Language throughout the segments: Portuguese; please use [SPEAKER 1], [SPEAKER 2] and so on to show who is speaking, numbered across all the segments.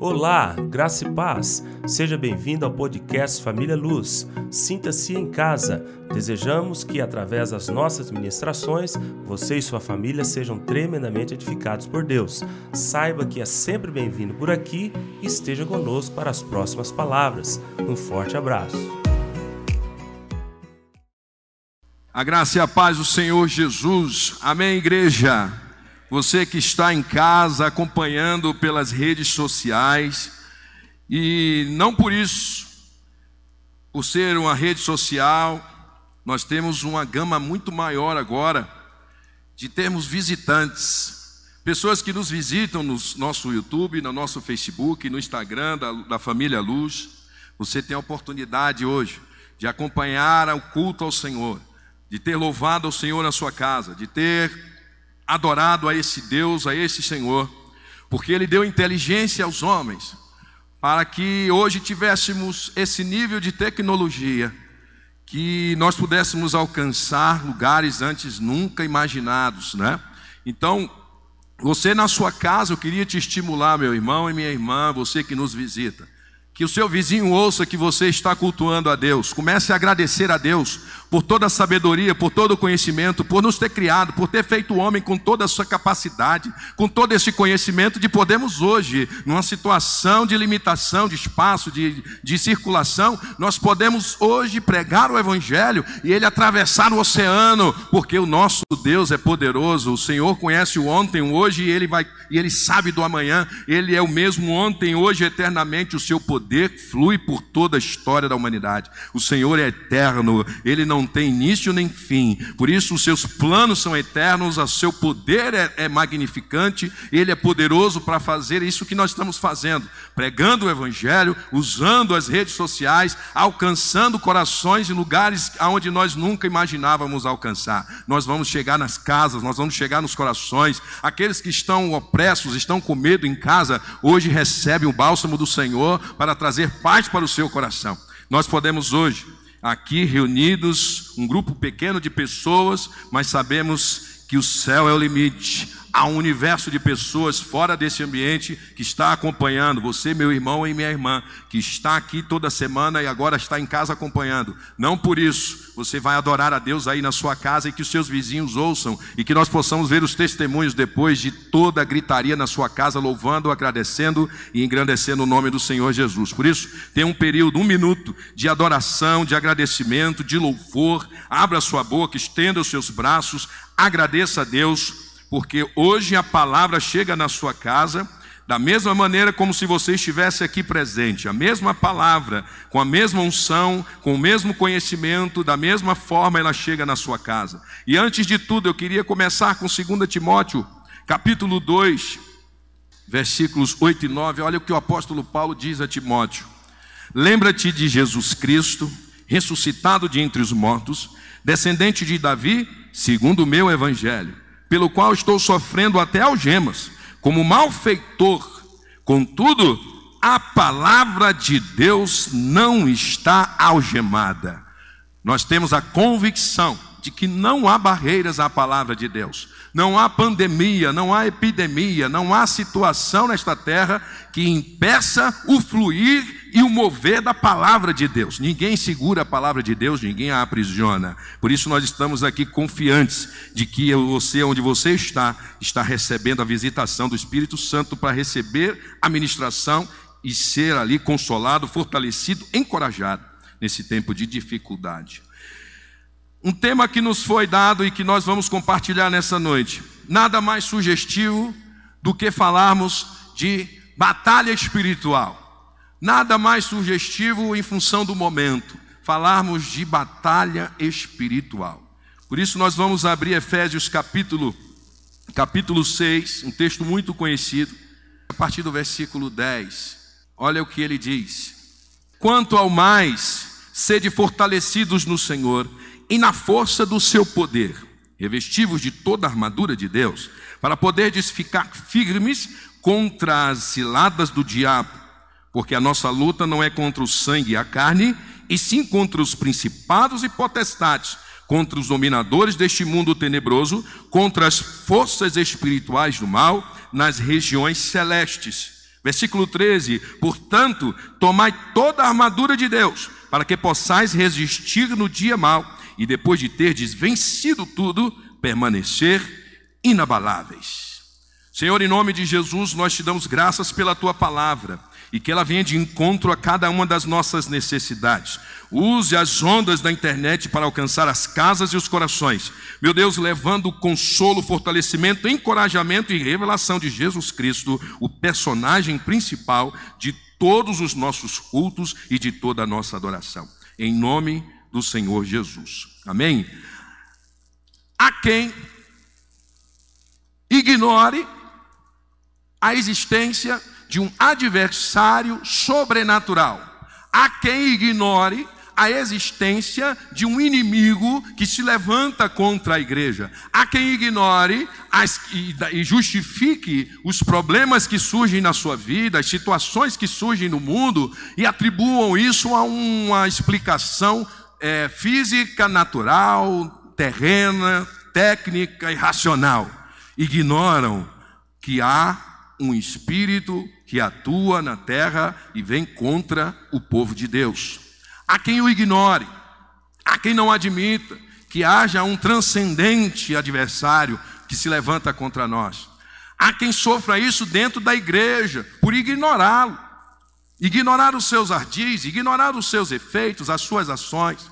[SPEAKER 1] Olá, graça e paz. Seja bem-vindo ao podcast Família Luz. Sinta-se em casa. Desejamos que, através das nossas ministrações, você e sua família sejam tremendamente edificados por Deus. Saiba que é sempre bem-vindo por aqui e esteja conosco para as próximas palavras. Um forte abraço.
[SPEAKER 2] A graça e a paz do Senhor Jesus. Amém, igreja. Você que está em casa acompanhando pelas redes sociais, e não por isso, por ser uma rede social, nós temos uma gama muito maior agora de termos visitantes, pessoas que nos visitam no nosso YouTube, no nosso Facebook, no Instagram da, da Família Luz. Você tem a oportunidade hoje de acompanhar o culto ao Senhor, de ter louvado ao Senhor na sua casa, de ter adorado a esse Deus, a esse Senhor, porque Ele deu inteligência aos homens, para que hoje tivéssemos esse nível de tecnologia, que nós pudéssemos alcançar lugares antes nunca imaginados, né? Então, você na sua casa, eu queria te estimular, meu irmão e minha irmã, você que nos visita que o seu vizinho ouça que você está cultuando a Deus. Comece a agradecer a Deus por toda a sabedoria, por todo o conhecimento, por nos ter criado, por ter feito o homem com toda a sua capacidade, com todo esse conhecimento de podermos hoje, numa situação de limitação de espaço, de, de circulação, nós podemos hoje pregar o Evangelho e ele atravessar o oceano, porque o nosso Deus é poderoso. O Senhor conhece o ontem, o hoje e ele vai e ele sabe do amanhã. Ele é o mesmo ontem, hoje, eternamente. O seu poder flui por toda a história da humanidade. O Senhor é eterno, ele não tem início nem fim. Por isso, os seus planos são eternos, o seu poder é, é magnificante, ele é poderoso para fazer isso que nós estamos fazendo, pregando o Evangelho, usando as redes sociais, alcançando corações em lugares onde nós nunca imaginávamos alcançar. Nós vamos chegar nas casas, nós vamos chegar nos corações, aqueles que estão opressos, estão com medo em casa, hoje recebem o bálsamo do Senhor para trazer paz para o seu coração. Nós podemos hoje, aqui reunidos, um grupo pequeno de pessoas, mas sabemos que o céu é o limite. Há um universo de pessoas fora desse ambiente que está acompanhando, você, meu irmão e minha irmã, que está aqui toda semana e agora está em casa acompanhando. Não por isso você vai adorar a Deus aí na sua casa e que os seus vizinhos ouçam e que nós possamos ver os testemunhos depois de toda a gritaria na sua casa, louvando, agradecendo e engrandecendo o nome do Senhor Jesus. Por isso, tem um período, um minuto de adoração, de agradecimento, de louvor. Abra sua boca, estenda os seus braços, agradeça a Deus porque hoje a palavra chega na sua casa da mesma maneira como se você estivesse aqui presente, a mesma palavra, com a mesma unção, com o mesmo conhecimento, da mesma forma ela chega na sua casa. E antes de tudo, eu queria começar com 2 Timóteo, capítulo 2, versículos 8 e 9. Olha o que o apóstolo Paulo diz a Timóteo: Lembra-te de Jesus Cristo, ressuscitado de entre os mortos, descendente de Davi, segundo o meu evangelho pelo qual estou sofrendo até algemas, como malfeitor. Contudo, a palavra de Deus não está algemada. Nós temos a convicção de que não há barreiras à palavra de Deus. Não há pandemia, não há epidemia, não há situação nesta terra que impeça o fluir e o mover da palavra de Deus. Ninguém segura a palavra de Deus, ninguém a aprisiona. Por isso nós estamos aqui confiantes de que você, onde você está, está recebendo a visitação do Espírito Santo para receber a ministração e ser ali consolado, fortalecido, encorajado nesse tempo de dificuldade. Um tema que nos foi dado e que nós vamos compartilhar nessa noite. Nada mais sugestivo do que falarmos de batalha espiritual. Nada mais sugestivo em função do momento, falarmos de batalha espiritual. Por isso nós vamos abrir Efésios capítulo capítulo 6, um texto muito conhecido, a partir do versículo 10. Olha o que ele diz: Quanto ao mais, sede fortalecidos no Senhor e na força do seu poder, revestivos de toda a armadura de Deus, para poderdes ficar firmes contra as ciladas do diabo porque a nossa luta não é contra o sangue e a carne, e sim contra os principados e potestades, contra os dominadores deste mundo tenebroso, contra as forças espirituais do mal nas regiões celestes. Versículo 13: Portanto, tomai toda a armadura de Deus, para que possais resistir no dia mau, e depois de terdes vencido tudo, permanecer inabaláveis. Senhor, em nome de Jesus, nós te damos graças pela tua palavra e que ela venha de encontro a cada uma das nossas necessidades. Use as ondas da internet para alcançar as casas e os corações. Meu Deus, levando consolo, fortalecimento, encorajamento e revelação de Jesus Cristo, o personagem principal de todos os nossos cultos e de toda a nossa adoração. Em nome do Senhor Jesus. Amém? A quem ignore a existência de um adversário sobrenatural. Há quem ignore a existência de um inimigo que se levanta contra a igreja. Há quem ignore as, e, e, justifique os problemas que surgem na sua vida, as situações que surgem no mundo e atribuam isso a uma explicação é, física, natural, terrena, técnica e racional. Ignoram que há um espírito que atua na terra e vem contra o povo de Deus. Há quem o ignore, há quem não admita que haja um transcendente adversário que se levanta contra nós. Há quem sofra isso dentro da igreja por ignorá-lo, ignorar os seus ardis, ignorar os seus efeitos, as suas ações.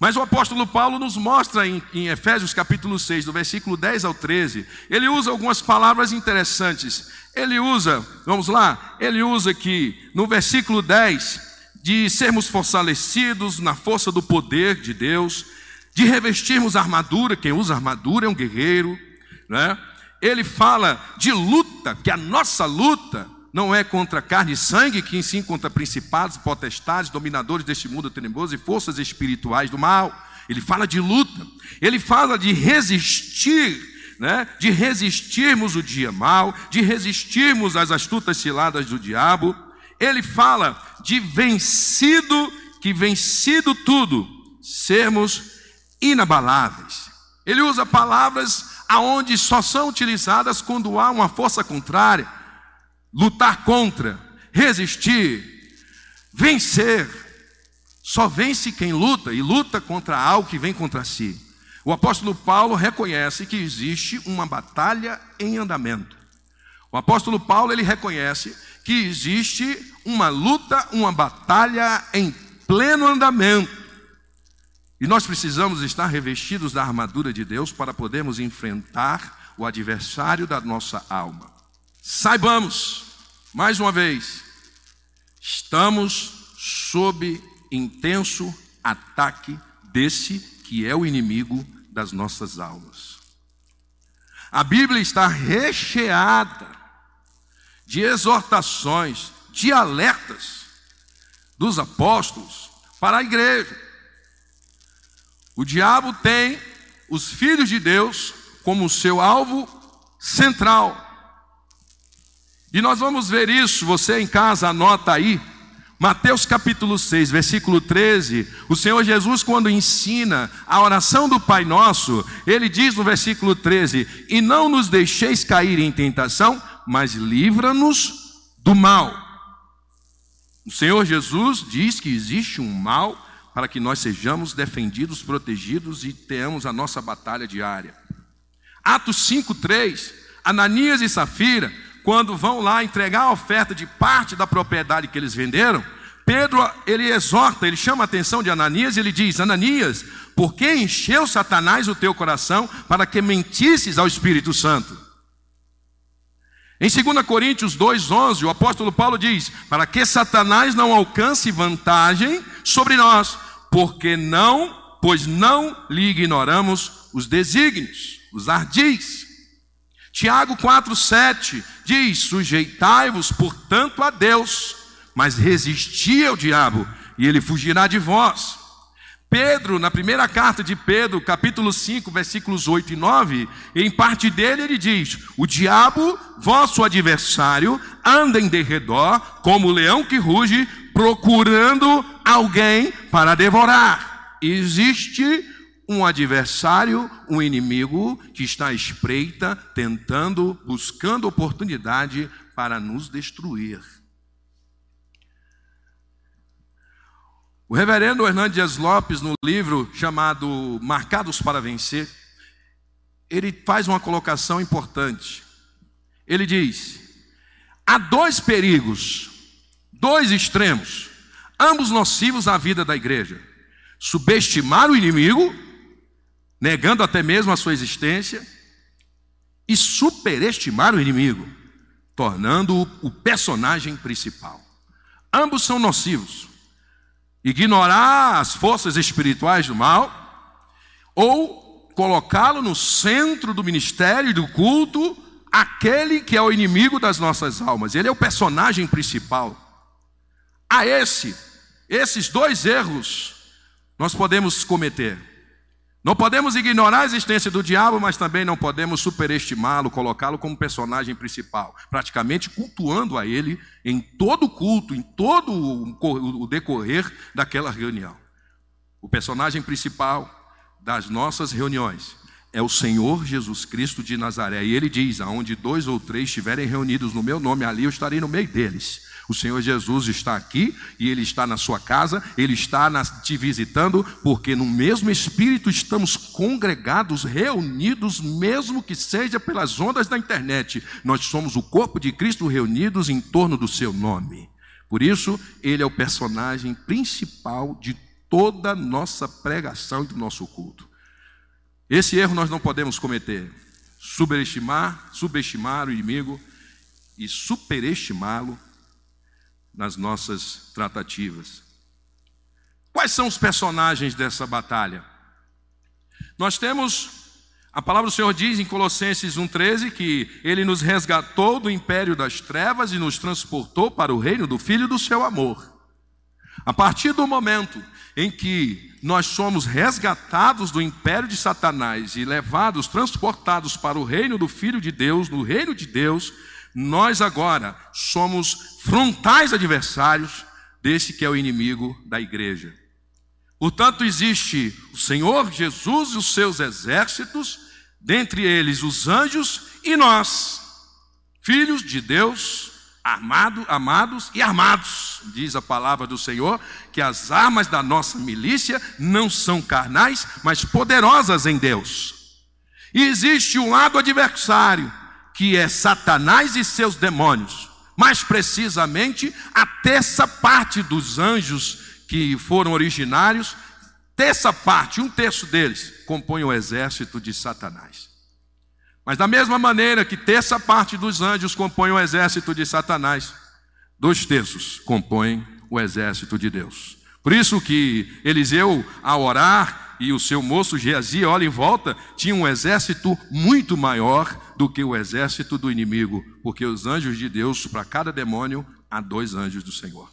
[SPEAKER 2] Mas o apóstolo Paulo nos mostra em, em, Efésios capítulo 6, do versículo 10 ao 13, ele usa algumas palavras interessantes. Ele usa, vamos lá, ele usa aqui no versículo 10, de sermos fortalecidos na força do poder de Deus, de revestirmos armadura, quem usa armadura é um guerreiro, né? Ele fala de luta, que a nossa luta não é contra carne e sangue, que sim contra principados, potestades, dominadores deste mundo tenebroso e forças espirituais do mal. Ele fala de luta, ele fala de resistir, né? de resistirmos o dia mal, de resistirmos às astutas ciladas do diabo. Ele fala de vencido, que vencido tudo, sermos inabaláveis. Ele usa palavras aonde só são utilizadas quando há uma força contrária lutar contra, resistir, vencer. Só vence quem luta e luta contra algo que vem contra si. O apóstolo Paulo reconhece que existe uma batalha em andamento. O apóstolo Paulo ele reconhece que existe uma luta, uma batalha em pleno andamento. E nós precisamos estar revestidos da armadura de Deus para podermos enfrentar o adversário da nossa alma. Saibamos, mais uma vez, estamos sob intenso ataque desse que é o inimigo das nossas almas. A Bíblia está recheada de exortações, de alertas dos apóstolos para a igreja. O diabo tem os filhos de Deus como seu alvo central. E nós vamos ver isso, você em casa anota aí, Mateus capítulo 6, versículo 13, o Senhor Jesus, quando ensina a oração do Pai Nosso, ele diz no versículo 13: E não nos deixeis cair em tentação, mas livra-nos do mal. O Senhor Jesus diz que existe um mal para que nós sejamos defendidos, protegidos e tenhamos a nossa batalha diária. Atos 5, 3, Ananias e Safira quando vão lá entregar a oferta de parte da propriedade que eles venderam, Pedro, ele exorta, ele chama a atenção de Ananias e ele diz: Ananias, por que encheu Satanás o teu coração para que mentisses ao Espírito Santo? Em 2 Coríntios 2,11, o apóstolo Paulo diz: Para que Satanás não alcance vantagem sobre nós, porque não, pois não lhe ignoramos os desígnios, os ardis. Tiago 4,7 diz: Sujeitai-vos, portanto, a Deus, mas resisti ao diabo, e ele fugirá de vós. Pedro, na primeira carta de Pedro, capítulo 5, versículos 8 e 9, em parte dele ele diz: O diabo, vosso adversário, anda em derredor, como o leão que ruge, procurando alguém para devorar. Existe um adversário, um inimigo que está à espreita, tentando, buscando oportunidade para nos destruir. O reverendo Hernandes Lopes, no livro chamado Marcados para Vencer, ele faz uma colocação importante. Ele diz: há dois perigos, dois extremos, ambos nocivos à vida da igreja: subestimar o inimigo, negando até mesmo a sua existência, e superestimar o inimigo, tornando-o o personagem principal. Ambos são nocivos. Ignorar as forças espirituais do mal, ou colocá-lo no centro do ministério e do culto, aquele que é o inimigo das nossas almas. Ele é o personagem principal. A esse, esses dois erros, nós podemos cometer. Não podemos ignorar a existência do diabo, mas também não podemos superestimá-lo, colocá-lo como personagem principal, praticamente cultuando a ele em todo o culto, em todo o decorrer daquela reunião. O personagem principal das nossas reuniões é o Senhor Jesus Cristo de Nazaré. E ele diz: aonde dois ou três estiverem reunidos no meu nome, ali eu estarei no meio deles. O Senhor Jesus está aqui e Ele está na sua casa, Ele está te visitando, porque no mesmo Espírito estamos congregados, reunidos, mesmo que seja pelas ondas da internet. Nós somos o corpo de Cristo reunidos em torno do Seu nome. Por isso, Ele é o personagem principal de toda a nossa pregação e do nosso culto. Esse erro nós não podemos cometer. Subestimar, subestimar o inimigo e superestimá-lo nas nossas tratativas. Quais são os personagens dessa batalha? Nós temos, a palavra do Senhor diz em Colossenses 1,13 que Ele nos resgatou do império das trevas e nos transportou para o reino do Filho do seu amor. A partir do momento em que nós somos resgatados do império de Satanás e levados, transportados para o reino do Filho de Deus, no reino de Deus, nós agora somos frontais adversários desse que é o inimigo da igreja. Portanto, existe o Senhor Jesus e os seus exércitos, dentre eles os anjos e nós, filhos de Deus, armado, amados e armados. Diz a palavra do Senhor que as armas da nossa milícia não são carnais, mas poderosas em Deus. E existe um lado adversário, que é Satanás e seus demônios. Mais precisamente, a terça parte dos anjos que foram originários, terça parte, um terço deles, compõe o exército de Satanás. Mas da mesma maneira que terça parte dos anjos compõe o exército de Satanás, dois terços compõem o exército de Deus. Por isso que Eliseu, ao orar, e o seu moço Geazi olha em volta, tinha um exército muito maior do que o exército do inimigo, porque os anjos de Deus, para cada demônio, há dois anjos do Senhor.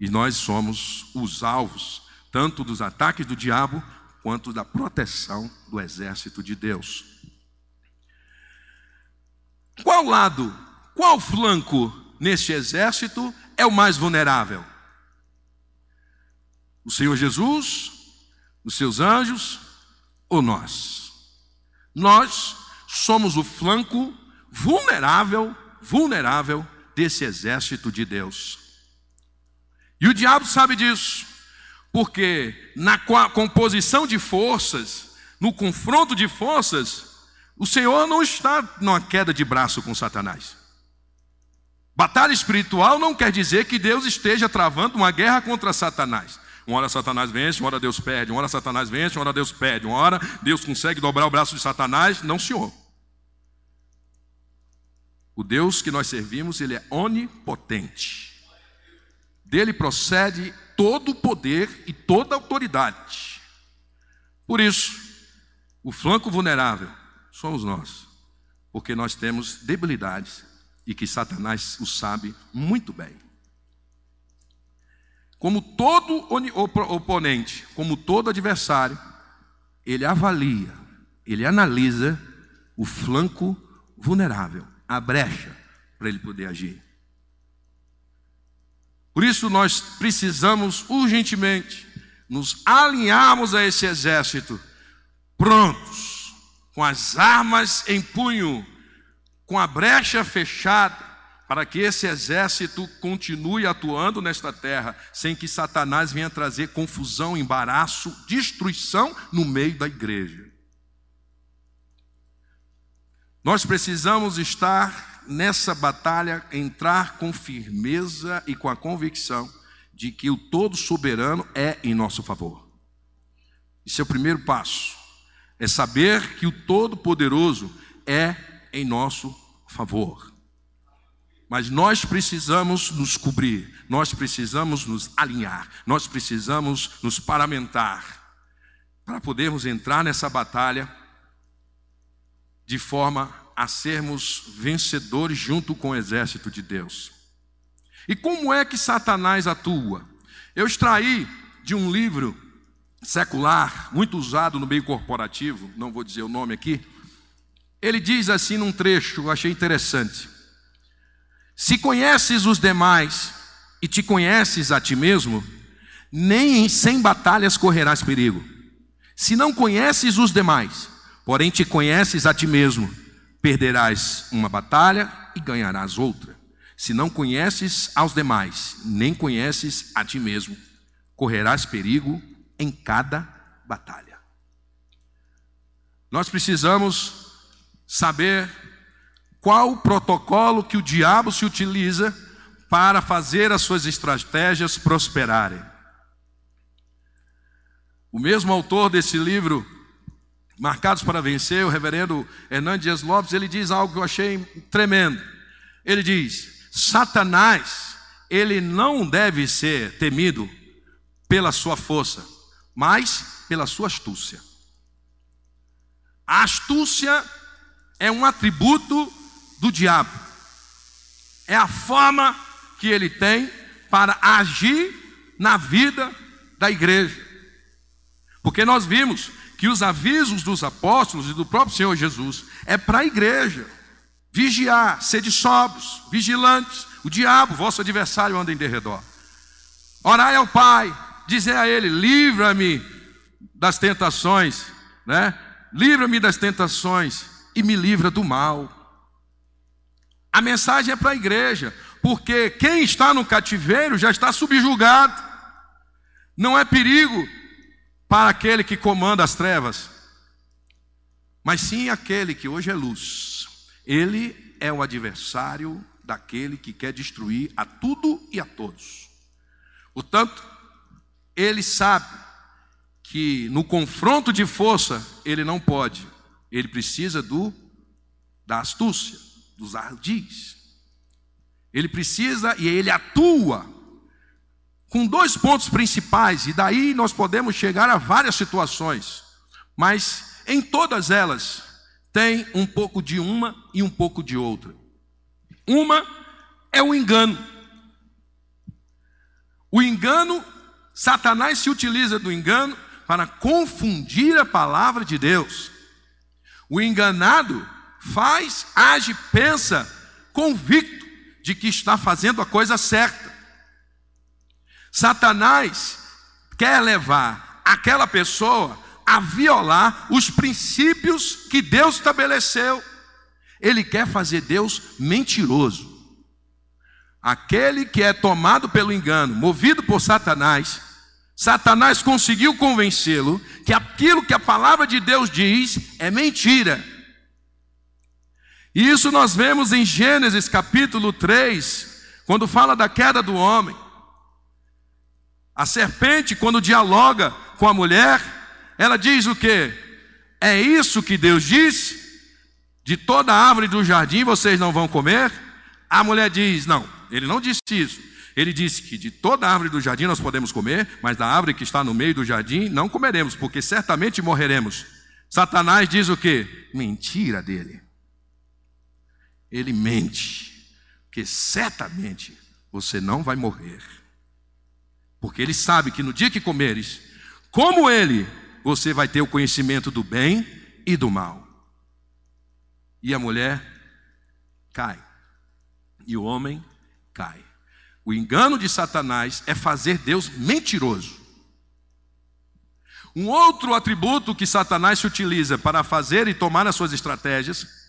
[SPEAKER 2] E nós somos os alvos, tanto dos ataques do diabo, quanto da proteção do exército de Deus. Qual lado, qual flanco neste exército é o mais vulnerável? O Senhor Jesus os seus anjos ou nós? Nós somos o flanco vulnerável, vulnerável desse exército de Deus. E o diabo sabe disso, porque na composição de forças, no confronto de forças, o Senhor não está numa queda de braço com Satanás. Batalha espiritual não quer dizer que Deus esteja travando uma guerra contra Satanás. Uma hora Satanás vence, uma hora Deus perde. Uma hora Satanás vence, uma hora Deus perde. Uma hora Deus consegue dobrar o braço de Satanás. Não, senhor. O Deus que nós servimos, ele é onipotente. Dele procede todo o poder e toda a autoridade. Por isso, o flanco vulnerável somos nós, porque nós temos debilidades e que Satanás o sabe muito bem. Como todo oponente, como todo adversário, ele avalia, ele analisa o flanco vulnerável, a brecha para ele poder agir. Por isso nós precisamos urgentemente nos alinharmos a esse exército, prontos, com as armas em punho, com a brecha fechada, para que esse exército continue atuando nesta terra, sem que Satanás venha trazer confusão, embaraço, destruição no meio da igreja. Nós precisamos estar nessa batalha, entrar com firmeza e com a convicção de que o todo soberano é em nosso favor. Esse é o primeiro passo. É saber que o todo poderoso é em nosso favor. Mas nós precisamos nos cobrir, nós precisamos nos alinhar, nós precisamos nos paramentar para podermos entrar nessa batalha de forma a sermos vencedores junto com o exército de Deus. E como é que Satanás atua? Eu extraí de um livro secular, muito usado no meio corporativo, não vou dizer o nome aqui. Ele diz assim num trecho, eu achei interessante. Se conheces os demais e te conheces a ti mesmo, nem sem batalhas correrás perigo. Se não conheces os demais, porém te conheces a ti mesmo, perderás uma batalha e ganharás outra. Se não conheces aos demais, nem conheces a ti mesmo, correrás perigo em cada batalha. Nós precisamos saber qual o protocolo que o diabo se utiliza para fazer as suas estratégias prosperarem. O mesmo autor desse livro, Marcados para Vencer, o reverendo Hernandes Lopes, ele diz algo que eu achei tremendo. Ele diz: Satanás, ele não deve ser temido pela sua força, mas pela sua astúcia. A astúcia é um atributo do diabo. É a forma que ele tem para agir na vida da igreja. Porque nós vimos que os avisos dos apóstolos e do próprio Senhor Jesus é para a igreja. Vigiar, sede sóbrios, vigilantes. O diabo, vosso adversário, anda em derredor. Orai ao Pai, dizer a Ele: livra-me das tentações, né? Livra-me das tentações e me livra do mal. A mensagem é para a igreja, porque quem está no cativeiro já está subjugado. Não é perigo para aquele que comanda as trevas, mas sim aquele que hoje é luz. Ele é o adversário daquele que quer destruir a tudo e a todos. Portanto, ele sabe que no confronto de força ele não pode, ele precisa do da astúcia dos ardis. Ele precisa e ele atua com dois pontos principais, e daí nós podemos chegar a várias situações, mas em todas elas tem um pouco de uma e um pouco de outra. Uma é o engano. O engano, Satanás se utiliza do engano para confundir a palavra de Deus. O enganado faz, age, pensa, convicto de que está fazendo a coisa certa. Satanás quer levar aquela pessoa a violar os princípios que Deus estabeleceu. Ele quer fazer Deus mentiroso. Aquele que é tomado pelo engano, movido por Satanás, Satanás conseguiu convencê-lo que aquilo que a palavra de Deus diz é mentira. E isso nós vemos em Gênesis capítulo 3, quando fala da queda do homem. A serpente, quando dialoga com a mulher, ela diz o que? É isso que Deus disse? De toda árvore do jardim vocês não vão comer? A mulher diz: Não, ele não disse isso. Ele disse que de toda árvore do jardim nós podemos comer, mas da árvore que está no meio do jardim não comeremos, porque certamente morreremos. Satanás diz o que? Mentira dele ele mente, que certamente você não vai morrer. Porque ele sabe que no dia que comeres, como ele, você vai ter o conhecimento do bem e do mal. E a mulher cai, e o homem cai. O engano de Satanás é fazer Deus mentiroso. Um outro atributo que Satanás se utiliza para fazer e tomar as suas estratégias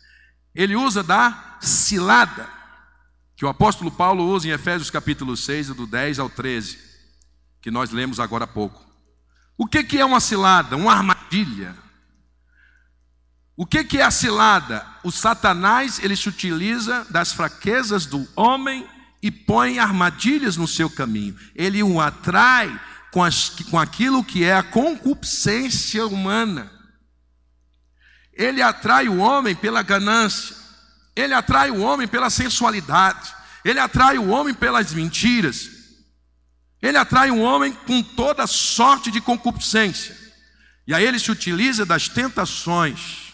[SPEAKER 2] Ele usa da cilada, que o apóstolo Paulo usa em Efésios capítulo 6, do 10 ao 13, que nós lemos agora há pouco. O que, que é uma cilada? Uma armadilha. O que, que é a cilada? O Satanás ele se utiliza das fraquezas do homem e põe armadilhas no seu caminho. Ele o atrai com, as, com aquilo que é a concupiscência humana. Ele atrai o homem pela ganância, ele atrai o homem pela sensualidade, ele atrai o homem pelas mentiras, ele atrai o homem com toda sorte de concupiscência. E aí ele se utiliza das tentações,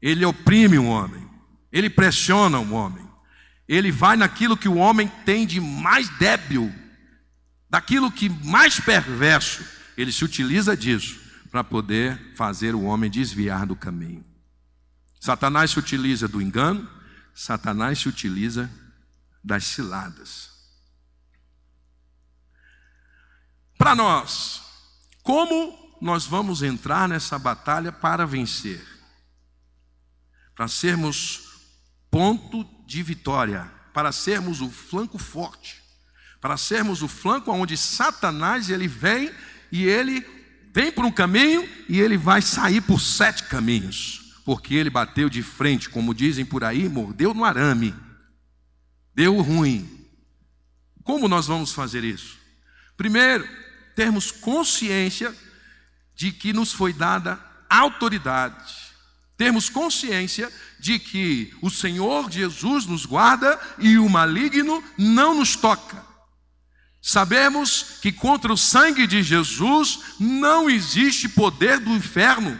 [SPEAKER 2] ele oprime o homem, ele pressiona o homem, ele vai naquilo que o homem tem de mais débil, daquilo que mais perverso, ele se utiliza disso para poder fazer o homem desviar do caminho. Satanás se utiliza do engano, Satanás se utiliza das ciladas. Para nós, como nós vamos entrar nessa batalha para vencer? Para sermos ponto de vitória, para sermos o flanco forte, para sermos o flanco onde Satanás ele vem e ele vem por um caminho e ele vai sair por sete caminhos, porque ele bateu de frente, como dizem por aí, mordeu no arame, deu ruim. Como nós vamos fazer isso? Primeiro, termos consciência de que nos foi dada autoridade, termos consciência de que o Senhor Jesus nos guarda e o maligno não nos toca. Sabemos que contra o sangue de Jesus não existe poder do inferno.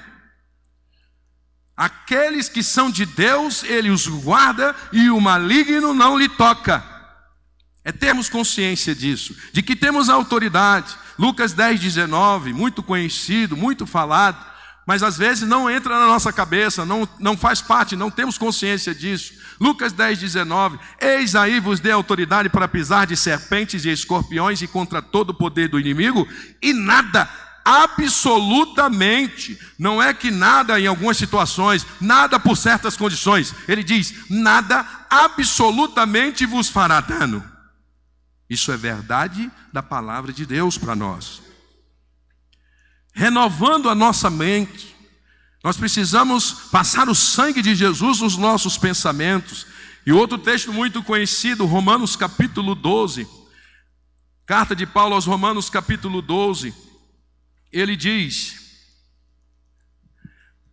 [SPEAKER 2] Aqueles que são de Deus, Ele os guarda e o maligno não lhe toca. É termos consciência disso, de que temos autoridade. Lucas 10, 19, muito conhecido, muito falado mas às vezes não entra na nossa cabeça, não, não faz parte, não temos consciência disso. Lucas 10, 19: Eis aí vos dê autoridade para pisar de serpentes e escorpiões e contra todo o poder do inimigo, e nada, absolutamente, não é que nada em algumas situações, nada por certas condições. Ele diz: nada absolutamente vos fará dano. Isso é verdade da palavra de Deus para nós renovando a nossa mente. Nós precisamos passar o sangue de Jesus nos nossos pensamentos. E outro texto muito conhecido, Romanos capítulo 12. Carta de Paulo aos Romanos capítulo 12. Ele diz,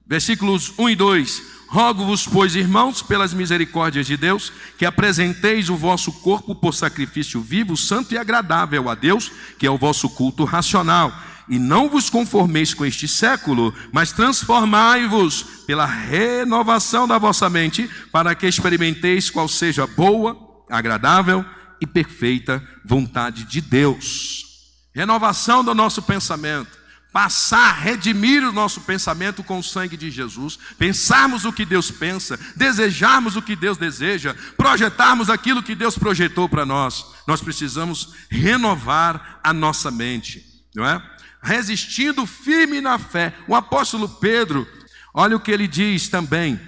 [SPEAKER 2] versículos 1 e 2: Rogo-vos, pois, irmãos, pelas misericórdias de Deus, que apresenteis o vosso corpo por sacrifício vivo, santo e agradável a Deus, que é o vosso culto racional e não vos conformeis com este século, mas transformai-vos pela renovação da vossa mente, para que experimenteis qual seja a boa, agradável e perfeita vontade de Deus. Renovação do nosso pensamento, passar, redimir o nosso pensamento com o sangue de Jesus, pensarmos o que Deus pensa, desejarmos o que Deus deseja, projetarmos aquilo que Deus projetou para nós. Nós precisamos renovar a nossa mente, não é? Resistindo firme na fé. O apóstolo Pedro, olha o que ele diz também,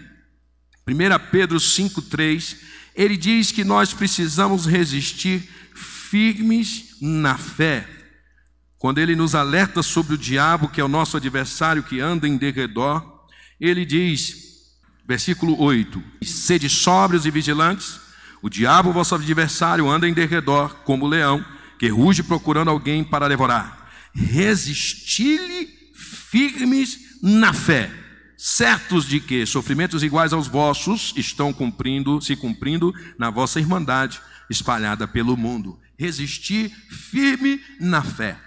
[SPEAKER 2] 1 Pedro 5,3, ele diz que nós precisamos resistir firmes na fé. Quando ele nos alerta sobre o diabo, que é o nosso adversário que anda em derredor, ele diz, versículo 8: Sede sóbrios e vigilantes, o diabo, vosso adversário, anda em derredor como leão, que ruge procurando alguém para devorar resisti-lhe firmes na fé, certos de que sofrimentos iguais aos vossos estão cumprindo, se cumprindo na vossa irmandade espalhada pelo mundo. Resistir firme na fé.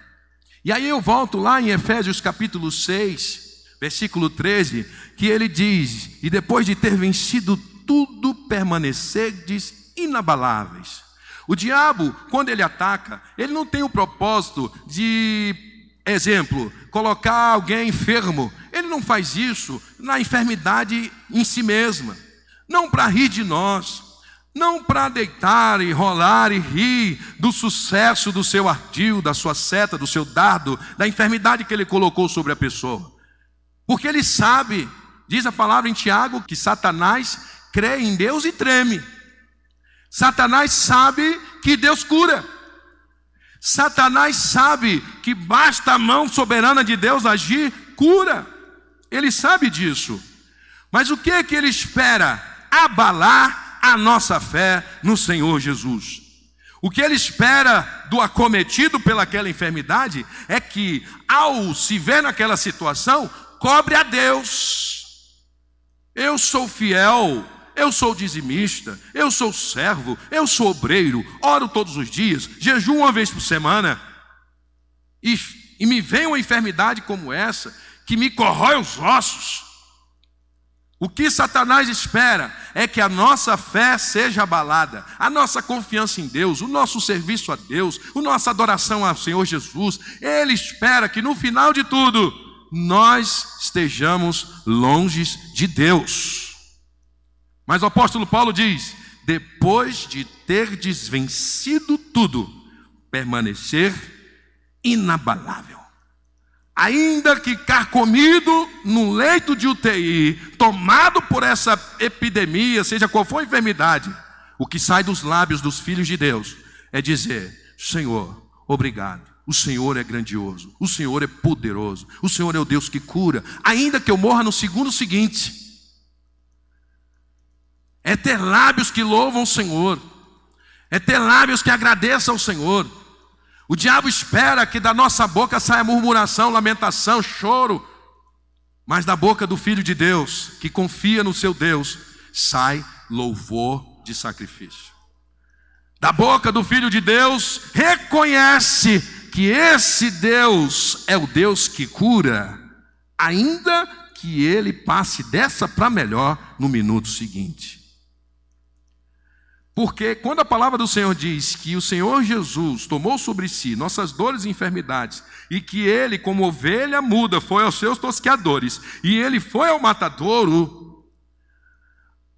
[SPEAKER 2] E aí eu volto lá em Efésios capítulo 6, versículo 13, que ele diz: E depois de ter vencido tudo, permanecerdes inabaláveis o diabo, quando ele ataca, ele não tem o propósito de, exemplo, colocar alguém enfermo. Ele não faz isso na enfermidade em si mesma, não para rir de nós, não para deitar e rolar e rir do sucesso do seu ardil, da sua seta, do seu dardo, da enfermidade que ele colocou sobre a pessoa. Porque ele sabe, diz a palavra em Tiago, que Satanás crê em Deus e treme. Satanás sabe que Deus cura. Satanás sabe que basta a mão soberana de Deus agir, cura. Ele sabe disso. Mas o que é que ele espera? Abalar a nossa fé no Senhor Jesus. O que ele espera do acometido pelaquela enfermidade é que, ao se ver naquela situação, cobre a Deus. Eu sou fiel, eu sou dizimista, eu sou servo, eu sou obreiro, oro todos os dias, jejuo uma vez por semana, e, e me vem uma enfermidade como essa, que me corrói os ossos, o que Satanás espera é que a nossa fé seja abalada, a nossa confiança em Deus, o nosso serviço a Deus, a nossa adoração ao Senhor Jesus. Ele espera que no final de tudo nós estejamos longe de Deus. Mas o apóstolo Paulo diz: depois de ter desvencido tudo, permanecer inabalável ainda que carcomido no leito de UTI, tomado por essa epidemia, seja qual for a enfermidade, o que sai dos lábios dos filhos de Deus é dizer: Senhor, obrigado. O Senhor é grandioso, o Senhor é poderoso, o Senhor é o Deus que cura, ainda que eu morra no segundo seguinte. É ter lábios que louvam o Senhor, é ter lábios que agradeçam ao Senhor. O diabo espera que da nossa boca saia murmuração, lamentação, choro, mas da boca do filho de Deus, que confia no seu Deus, sai louvor de sacrifício. Da boca do filho de Deus, reconhece que esse Deus é o Deus que cura, ainda que ele passe dessa para melhor no minuto seguinte. Porque quando a palavra do Senhor diz que o Senhor Jesus tomou sobre si nossas dores e enfermidades, e que ele, como ovelha muda, foi aos seus tosqueadores, e ele foi ao matadouro,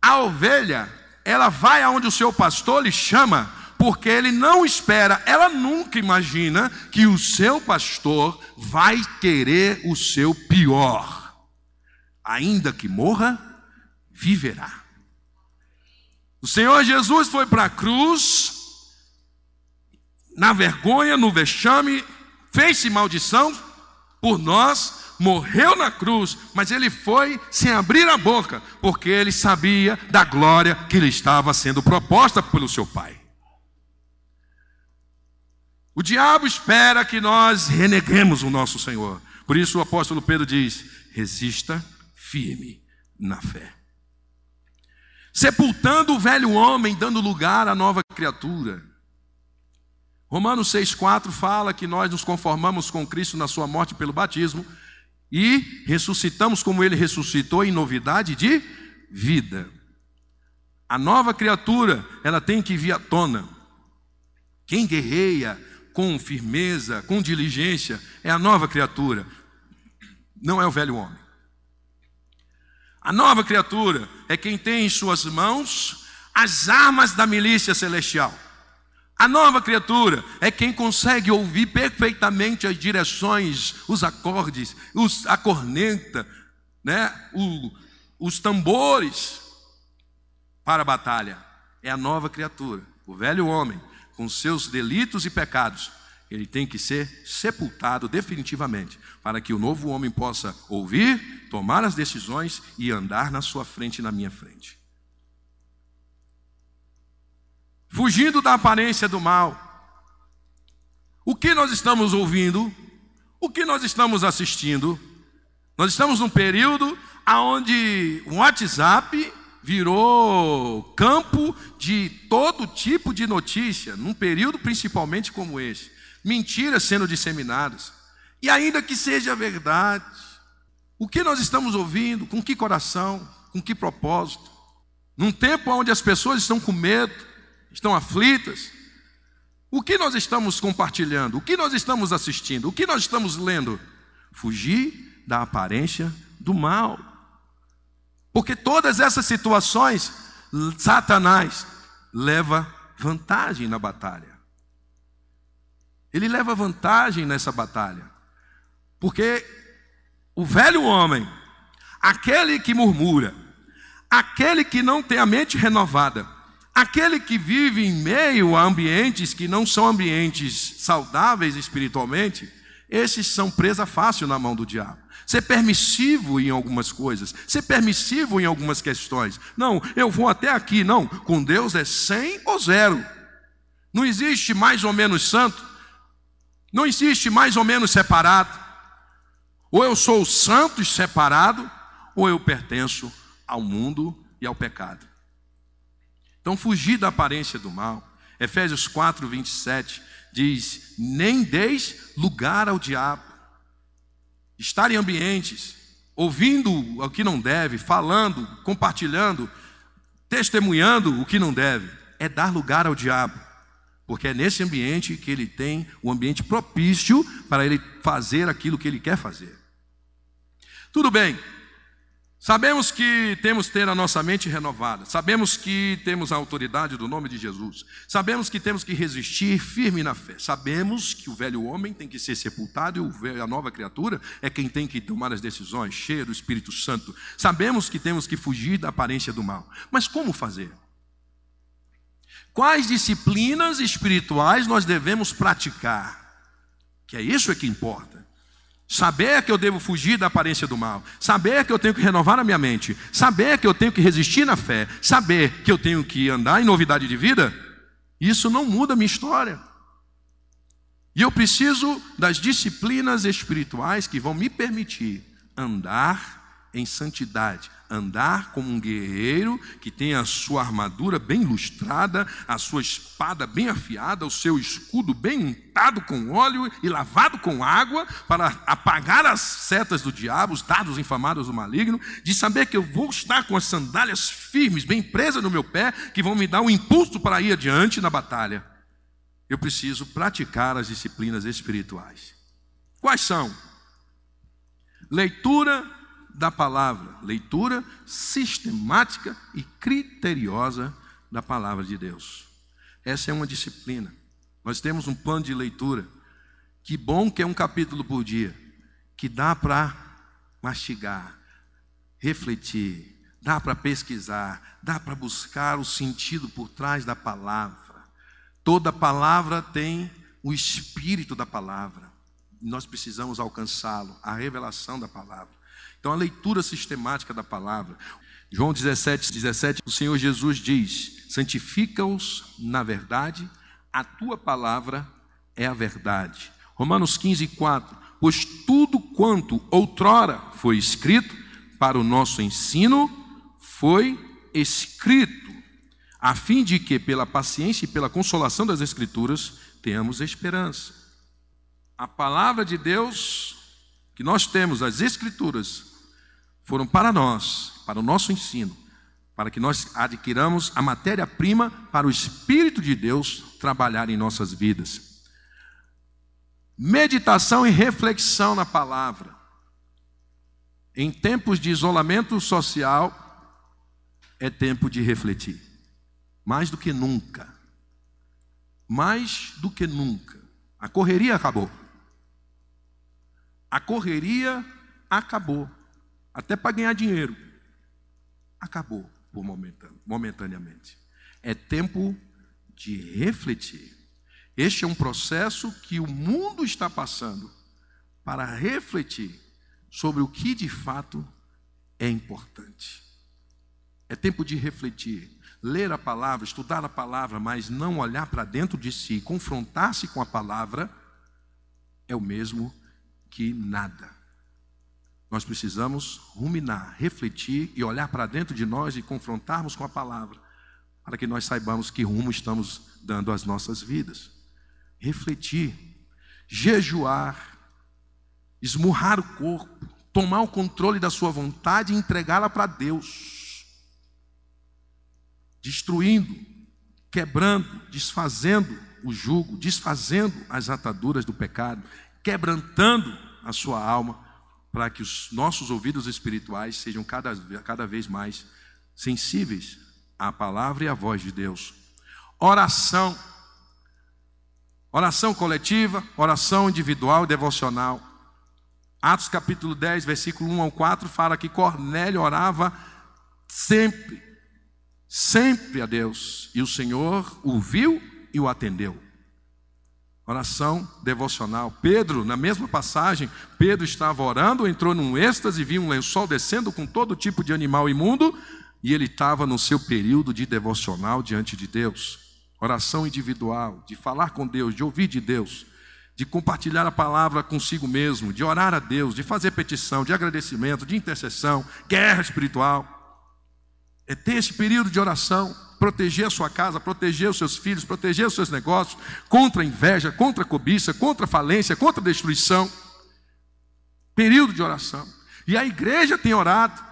[SPEAKER 2] a ovelha, ela vai aonde o seu pastor lhe chama, porque ele não espera, ela nunca imagina que o seu pastor vai querer o seu pior. Ainda que morra, viverá. O Senhor Jesus foi para a cruz, na vergonha, no vexame, fez-se maldição por nós, morreu na cruz, mas ele foi sem abrir a boca, porque ele sabia da glória que lhe estava sendo proposta pelo seu Pai. O diabo espera que nós reneguemos o nosso Senhor. Por isso o apóstolo Pedro diz: resista firme na fé sepultando o velho homem, dando lugar à nova criatura. Romanos 6,4 fala que nós nos conformamos com Cristo na sua morte pelo batismo e ressuscitamos como ele ressuscitou em novidade de vida. A nova criatura, ela tem que vir à tona. Quem guerreia com firmeza, com diligência, é a nova criatura, não é o velho homem. A nova criatura é quem tem em suas mãos as armas da milícia celestial. A nova criatura é quem consegue ouvir perfeitamente as direções, os acordes, os, a corneta, né, o, os tambores para a batalha. É a nova criatura, o velho homem, com seus delitos e pecados, ele tem que ser sepultado definitivamente, para que o novo homem possa ouvir, tomar as decisões e andar na sua frente e na minha frente. Fugindo da aparência do mal. O que nós estamos ouvindo? O que nós estamos assistindo? Nós estamos num período onde o WhatsApp virou campo de todo tipo de notícia, num período principalmente como esse mentiras sendo disseminadas. E ainda que seja verdade, o que nós estamos ouvindo, com que coração, com que propósito? Num tempo onde as pessoas estão com medo, estão aflitas, o que nós estamos compartilhando? O que nós estamos assistindo? O que nós estamos lendo? Fugir da aparência do mal. Porque todas essas situações, Satanás leva vantagem na batalha. Ele leva vantagem nessa batalha. Porque o velho homem, aquele que murmura, Aquele que não tem a mente renovada, aquele que vive em meio a ambientes que não são ambientes saudáveis espiritualmente, esses são presa fácil na mão do diabo. Ser permissivo em algumas coisas, ser permissivo em algumas questões. Não, eu vou até aqui. Não, com Deus é 100 ou zero. Não existe mais ou menos santo, não existe mais ou menos separado. Ou eu sou santo e separado, ou eu pertenço ao mundo e ao pecado. Então, fugir da aparência do mal. Efésios 4, 27 diz: Nem deis lugar ao diabo. Estar em ambientes, ouvindo o que não deve, falando, compartilhando, testemunhando o que não deve, é dar lugar ao diabo. Porque é nesse ambiente que ele tem o um ambiente propício para ele fazer aquilo que ele quer fazer. Tudo bem, Sabemos que temos que ter a nossa mente renovada, sabemos que temos a autoridade do nome de Jesus, sabemos que temos que resistir firme na fé, sabemos que o velho homem tem que ser sepultado e a nova criatura é quem tem que tomar as decisões, cheiro do Espírito Santo. Sabemos que temos que fugir da aparência do mal, mas como fazer? Quais disciplinas espirituais nós devemos praticar? Que é isso é que importa. Saber que eu devo fugir da aparência do mal, saber que eu tenho que renovar a minha mente, saber que eu tenho que resistir na fé, saber que eu tenho que andar em novidade de vida, isso não muda a minha história. E eu preciso das disciplinas espirituais que vão me permitir andar em santidade, andar como um guerreiro que tem a sua armadura bem lustrada, a sua espada bem afiada, o seu escudo bem untado com óleo e lavado com água para apagar as setas do diabo, os dados infamados do maligno, de saber que eu vou estar com as sandálias firmes, bem presas no meu pé, que vão me dar um impulso para ir adiante na batalha. Eu preciso praticar as disciplinas espirituais. Quais são? Leitura da palavra, leitura sistemática e criteriosa da palavra de Deus. Essa é uma disciplina. Nós temos um plano de leitura. Que bom que é um capítulo por dia, que dá para mastigar, refletir, dá para pesquisar, dá para buscar o sentido por trás da palavra. Toda palavra tem o espírito da palavra. Nós precisamos alcançá-lo, a revelação da palavra. Então, a leitura sistemática da palavra. João 17, 17, o Senhor Jesus diz: santifica-os na verdade, a tua palavra é a verdade. Romanos 15, 4, pois tudo quanto outrora foi escrito para o nosso ensino, foi escrito, a fim de que, pela paciência e pela consolação das Escrituras, tenhamos esperança. A palavra de Deus que nós temos, as Escrituras, foram para nós, para o nosso ensino, para que nós adquiramos a matéria-prima para o Espírito de Deus trabalhar em nossas vidas. Meditação e reflexão na palavra. Em tempos de isolamento social, é tempo de refletir. Mais do que nunca. Mais do que nunca. A correria acabou. A correria acabou até para ganhar dinheiro. Acabou por momentaneamente. É tempo de refletir. Este é um processo que o mundo está passando para refletir sobre o que de fato é importante. É tempo de refletir, ler a palavra, estudar a palavra, mas não olhar para dentro de si, confrontar-se com a palavra, é o mesmo que nada. Nós precisamos ruminar, refletir e olhar para dentro de nós e confrontarmos com a palavra, para que nós saibamos que rumo estamos dando às nossas vidas. Refletir, jejuar, esmurrar o corpo, tomar o controle da sua vontade e entregá-la para Deus, destruindo, quebrando, desfazendo o jugo, desfazendo as ataduras do pecado, quebrantando a sua alma para que os nossos ouvidos espirituais sejam cada, cada vez mais sensíveis à palavra e à voz de Deus. Oração. Oração coletiva, oração individual e devocional. Atos capítulo 10, versículo 1 ao 4 fala que Cornélio orava sempre, sempre a Deus. E o Senhor o viu e o atendeu. Oração devocional. Pedro, na mesma passagem, Pedro estava orando, entrou num êxtase, viu um lençol descendo com todo tipo de animal imundo, e ele estava no seu período de devocional diante de Deus. Oração individual, de falar com Deus, de ouvir de Deus, de compartilhar a palavra consigo mesmo, de orar a Deus, de fazer petição, de agradecimento, de intercessão, guerra espiritual. É ter esse período de oração proteger a sua casa, proteger os seus filhos, proteger os seus negócios contra inveja, contra cobiça, contra falência, contra destruição. Período de oração. E a igreja tem orado.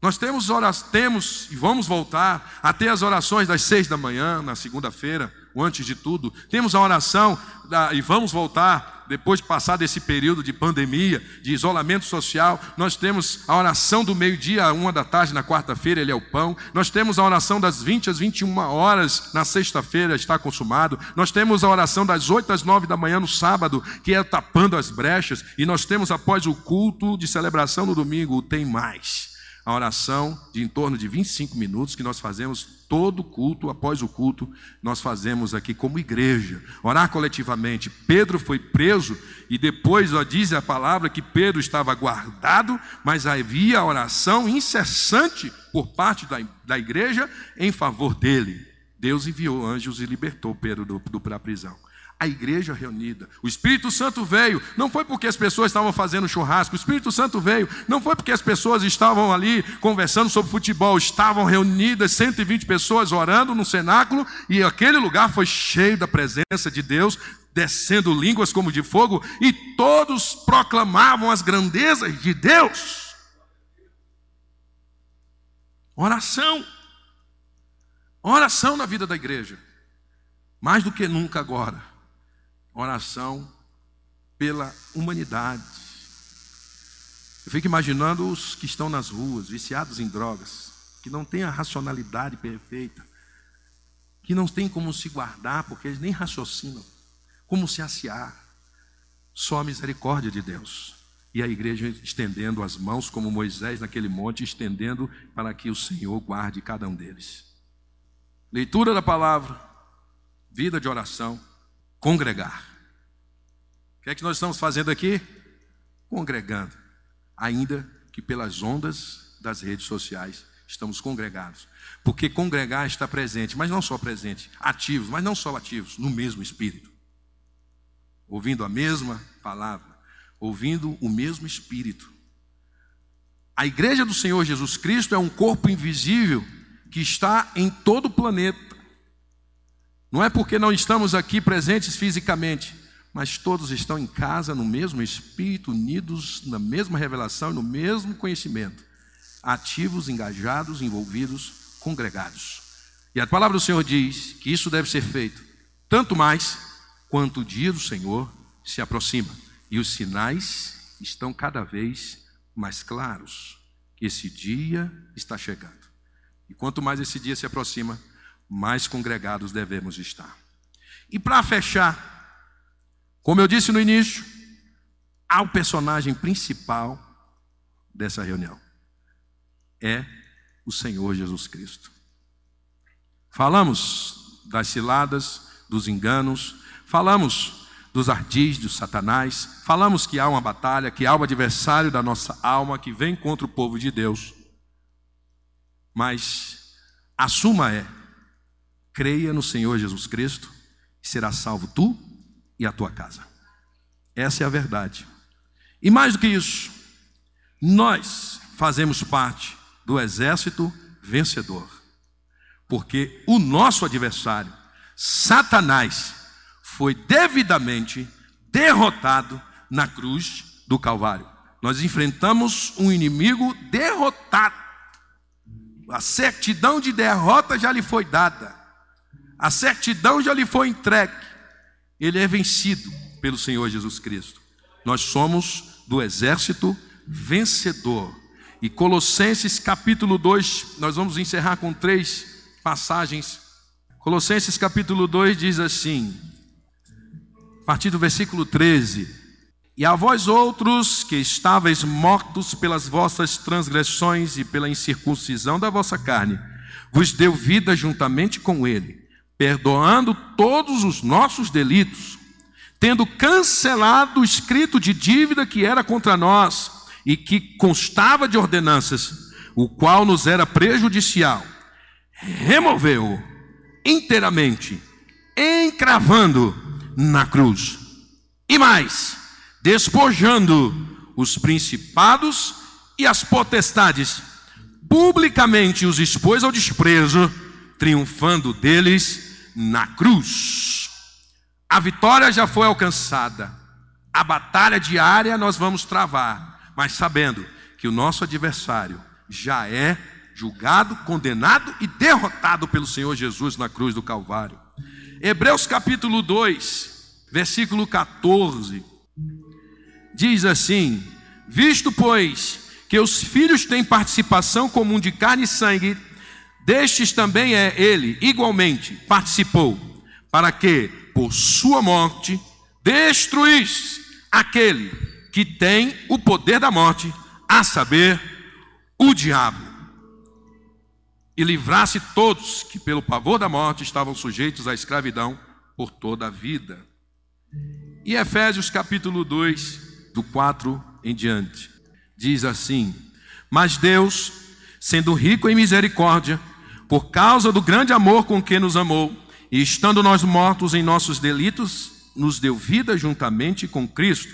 [SPEAKER 2] Nós temos, horas, temos e vamos voltar a ter as orações das seis da manhã, na segunda-feira, antes de tudo. Temos a oração da, e vamos voltar depois de passar desse período de pandemia, de isolamento social, nós temos a oração do meio-dia uma da tarde na quarta-feira, ele é o pão. Nós temos a oração das 20 às 21 horas na sexta-feira, está consumado. Nós temos a oração das 8 às 9 da manhã no sábado, que é tapando as brechas. E nós temos após o culto de celebração no domingo, o tem mais a oração de em torno de 25 minutos que nós fazemos todo culto, após o culto, nós fazemos aqui como igreja, orar coletivamente. Pedro foi preso e depois ó, diz a palavra que Pedro estava guardado, mas havia oração incessante por parte da, da igreja em favor dele. Deus enviou anjos e libertou Pedro do, do, da prisão a igreja reunida. O Espírito Santo veio, não foi porque as pessoas estavam fazendo churrasco, o Espírito Santo veio, não foi porque as pessoas estavam ali conversando sobre futebol, estavam reunidas 120 pessoas orando no cenáculo e aquele lugar foi cheio da presença de Deus, descendo línguas como de fogo e todos proclamavam as grandezas de Deus. Oração. Oração na vida da igreja. Mais do que nunca agora oração pela humanidade. Eu fico imaginando os que estão nas ruas, viciados em drogas, que não têm a racionalidade perfeita, que não têm como se guardar, porque eles nem raciocinam, como se aciar. Só a misericórdia de Deus. E a igreja estendendo as mãos, como Moisés naquele monte, estendendo para que o Senhor guarde cada um deles. Leitura da palavra, vida de oração, congregar. O que é que nós estamos fazendo aqui? Congregando, ainda que pelas ondas das redes sociais estamos congregados. Porque congregar está presente, mas não só presente, ativos, mas não só ativos, no mesmo espírito. Ouvindo a mesma palavra, ouvindo o mesmo espírito. A igreja do Senhor Jesus Cristo é um corpo invisível que está em todo o planeta. Não é porque não estamos aqui presentes fisicamente, mas todos estão em casa no mesmo espírito, unidos na mesma revelação e no mesmo conhecimento, ativos, engajados, envolvidos, congregados. E a palavra do Senhor diz que isso deve ser feito tanto mais quanto o dia do Senhor se aproxima e os sinais estão cada vez mais claros que esse dia está chegando. E quanto mais esse dia se aproxima, mais congregados devemos estar. E para fechar, como eu disse no início, há o personagem principal dessa reunião. É o Senhor Jesus Cristo. Falamos das ciladas, dos enganos, falamos dos ardis, do Satanás, falamos que há uma batalha, que há um adversário da nossa alma que vem contra o povo de Deus. Mas a suma é: creia no Senhor Jesus Cristo e será salvo tu e a tua casa. Essa é a verdade. E mais do que isso, nós fazemos parte do exército vencedor. Porque o nosso adversário, Satanás, foi devidamente derrotado na cruz do Calvário. Nós enfrentamos um inimigo derrotado. A certidão de derrota já lhe foi dada. A certidão já lhe foi entregue ele é vencido pelo Senhor Jesus Cristo. Nós somos do exército vencedor. E Colossenses capítulo 2, nós vamos encerrar com três passagens. Colossenses capítulo 2 diz assim, a partir do versículo 13: E a vós outros que estáveis mortos pelas vossas transgressões e pela incircuncisão da vossa carne, vos deu vida juntamente com ele, perdoando todos os nossos delitos, tendo cancelado o escrito de dívida que era contra nós e que constava de ordenanças, o qual nos era prejudicial, removeu inteiramente, encravando na cruz. E mais, despojando os principados e as potestades, publicamente os expôs ao desprezo, triunfando deles na cruz. A vitória já foi alcançada, a batalha diária nós vamos travar, mas sabendo que o nosso adversário já é julgado, condenado e derrotado pelo Senhor Jesus na cruz do Calvário. Hebreus capítulo 2, versículo 14 diz assim: Visto, pois, que os filhos têm participação comum de carne e sangue, destes também é ele, igualmente, participou, para que, por sua morte, destruísse aquele que tem o poder da morte, a saber, o diabo, e livrasse todos que, pelo pavor da morte, estavam sujeitos à escravidão por toda a vida. E Efésios capítulo 2, do 4 em diante. Diz assim: Mas Deus, sendo rico em misericórdia, por causa do grande amor com que nos amou, e estando nós mortos em nossos delitos, nos deu vida juntamente com Cristo.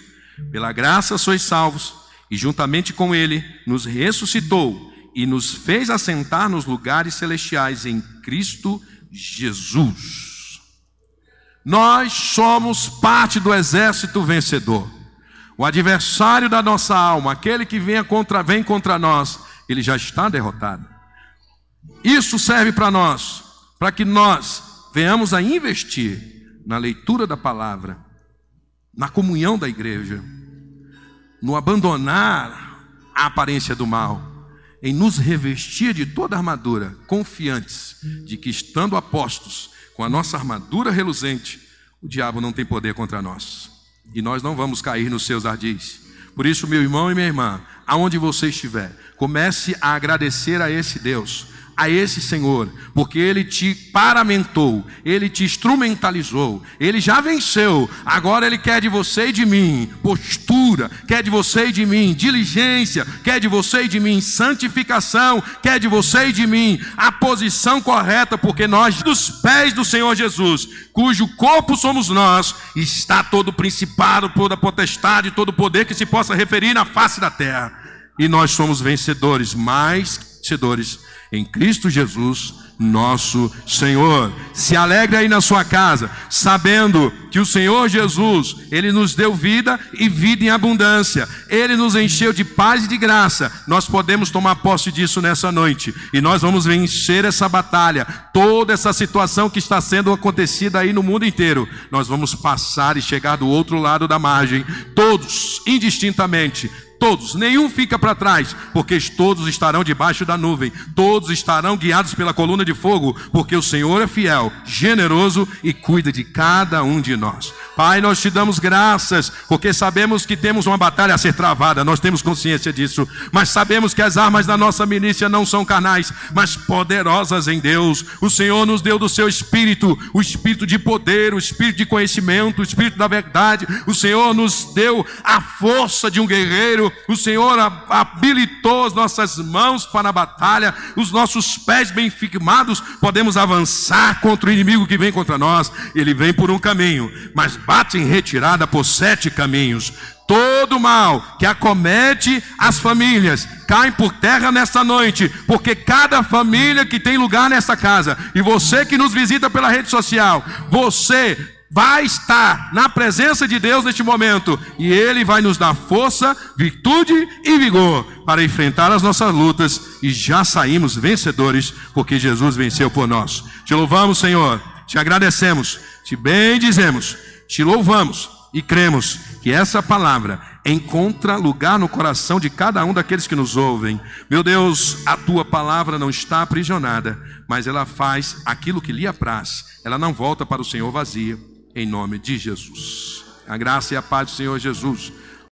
[SPEAKER 2] Pela graça sois salvos, e juntamente com Ele nos ressuscitou e nos fez assentar nos lugares celestiais em Cristo Jesus. Nós somos parte do exército vencedor. O adversário da nossa alma, aquele que vem contra, vem contra nós, ele já está derrotado. Isso serve para nós, para que nós venhamos a investir na leitura da palavra, na comunhão da igreja, no abandonar a aparência do mal, em nos revestir de toda a armadura, confiantes de que, estando apostos com a nossa armadura reluzente, o diabo não tem poder contra nós e nós não vamos cair nos seus ardis. Por isso, meu irmão e minha irmã, aonde você estiver, comece a agradecer a esse Deus a esse Senhor, porque Ele te paramentou, Ele te instrumentalizou, Ele já venceu, agora Ele quer de você e de mim postura, quer de você e de mim diligência, quer de você e de mim santificação, quer de você e de mim a posição correta, porque nós, dos pés do Senhor Jesus, cujo corpo somos nós, está todo principado, toda potestade, todo poder que se possa referir na face da terra, e nós somos vencedores, mais vencedores em Cristo Jesus, nosso Senhor. Se alegre aí na sua casa, sabendo que o Senhor Jesus, Ele nos deu vida e vida em abundância. Ele nos encheu de paz e de graça. Nós podemos tomar posse disso nessa noite. E nós vamos vencer essa batalha, toda essa situação que está sendo acontecida aí no mundo inteiro. Nós vamos passar e chegar do outro lado da margem, todos, indistintamente, todos, nenhum fica para trás, porque todos estarão debaixo da nuvem, todos estarão guiados pela coluna de fogo, porque o Senhor é fiel, generoso e cuida de cada um de nós. Pai, nós te damos graças, porque sabemos que temos uma batalha a ser travada, nós temos consciência disso, mas sabemos que as armas da nossa milícia não são carnais, mas poderosas em Deus. O Senhor nos deu do seu espírito, o espírito de poder, o espírito de conhecimento, o espírito da verdade. O Senhor nos deu a força de um guerreiro, o Senhor habilitou as nossas mãos para a batalha, os nossos pés bem firmados, podemos avançar contra o inimigo que vem contra nós. Ele vem por um caminho, mas bate em retirada por sete caminhos. Todo mal que acomete as famílias cai por terra nesta noite, porque cada família que tem lugar nesta casa, e você que nos visita pela rede social, você vai estar na presença de Deus neste momento e Ele vai nos dar força, virtude e vigor para enfrentar as nossas lutas e já saímos vencedores porque Jesus venceu por nós. Te louvamos, Senhor, te agradecemos, te bendizemos, te louvamos e cremos que essa palavra encontra lugar no coração de cada um daqueles que nos ouvem. Meu Deus, a tua palavra não está aprisionada, mas ela faz aquilo que lhe apraz. Ela não volta para o Senhor vazia em nome de Jesus. A graça e a paz do Senhor Jesus